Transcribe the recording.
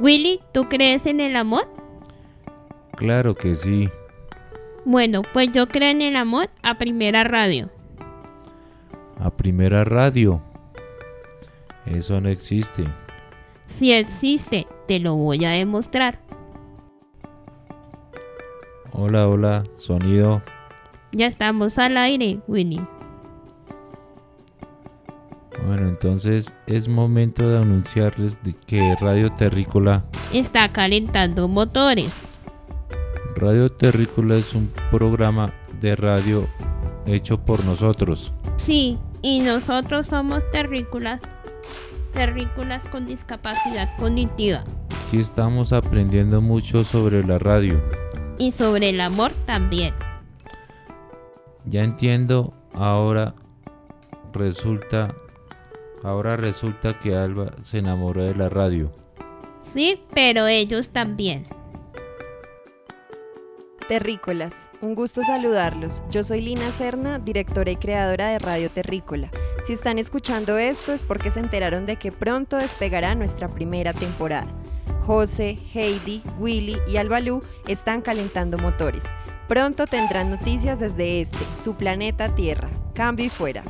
Willy, ¿tú crees en el amor? Claro que sí. Bueno, pues yo creo en el amor a primera radio. A primera radio. Eso no existe. Si existe, te lo voy a demostrar. Hola, hola, sonido. Ya estamos al aire, Willy. Bueno, entonces es momento de anunciarles de que Radio Terrícola Está calentando motores. Radio Terrícola es un programa de radio hecho por nosotros. Sí, y nosotros somos terrícolas. Terrícolas con discapacidad cognitiva. Aquí estamos aprendiendo mucho sobre la radio. Y sobre el amor también. Ya entiendo, ahora resulta ahora resulta que Alba se enamoró de la radio. Sí, pero ellos también. Terrícolas, un gusto saludarlos. Yo soy Lina Serna, directora y creadora de Radio Terrícola. Si están escuchando esto es porque se enteraron de que pronto despegará nuestra primera temporada. José, Heidi, Willy y Albalú están calentando motores. Pronto tendrán noticias desde este, su planeta Tierra. Cambio y fuera.